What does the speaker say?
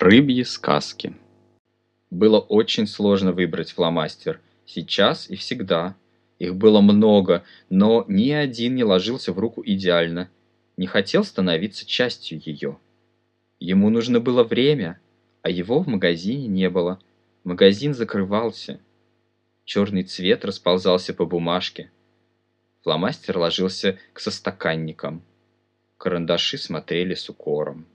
Рыбьи сказки. Было очень сложно выбрать фломастер. Сейчас и всегда. Их было много, но ни один не ложился в руку идеально. Не хотел становиться частью ее. Ему нужно было время, а его в магазине не было. Магазин закрывался. Черный цвет расползался по бумажке. Фломастер ложился к состаканникам. Карандаши смотрели с укором.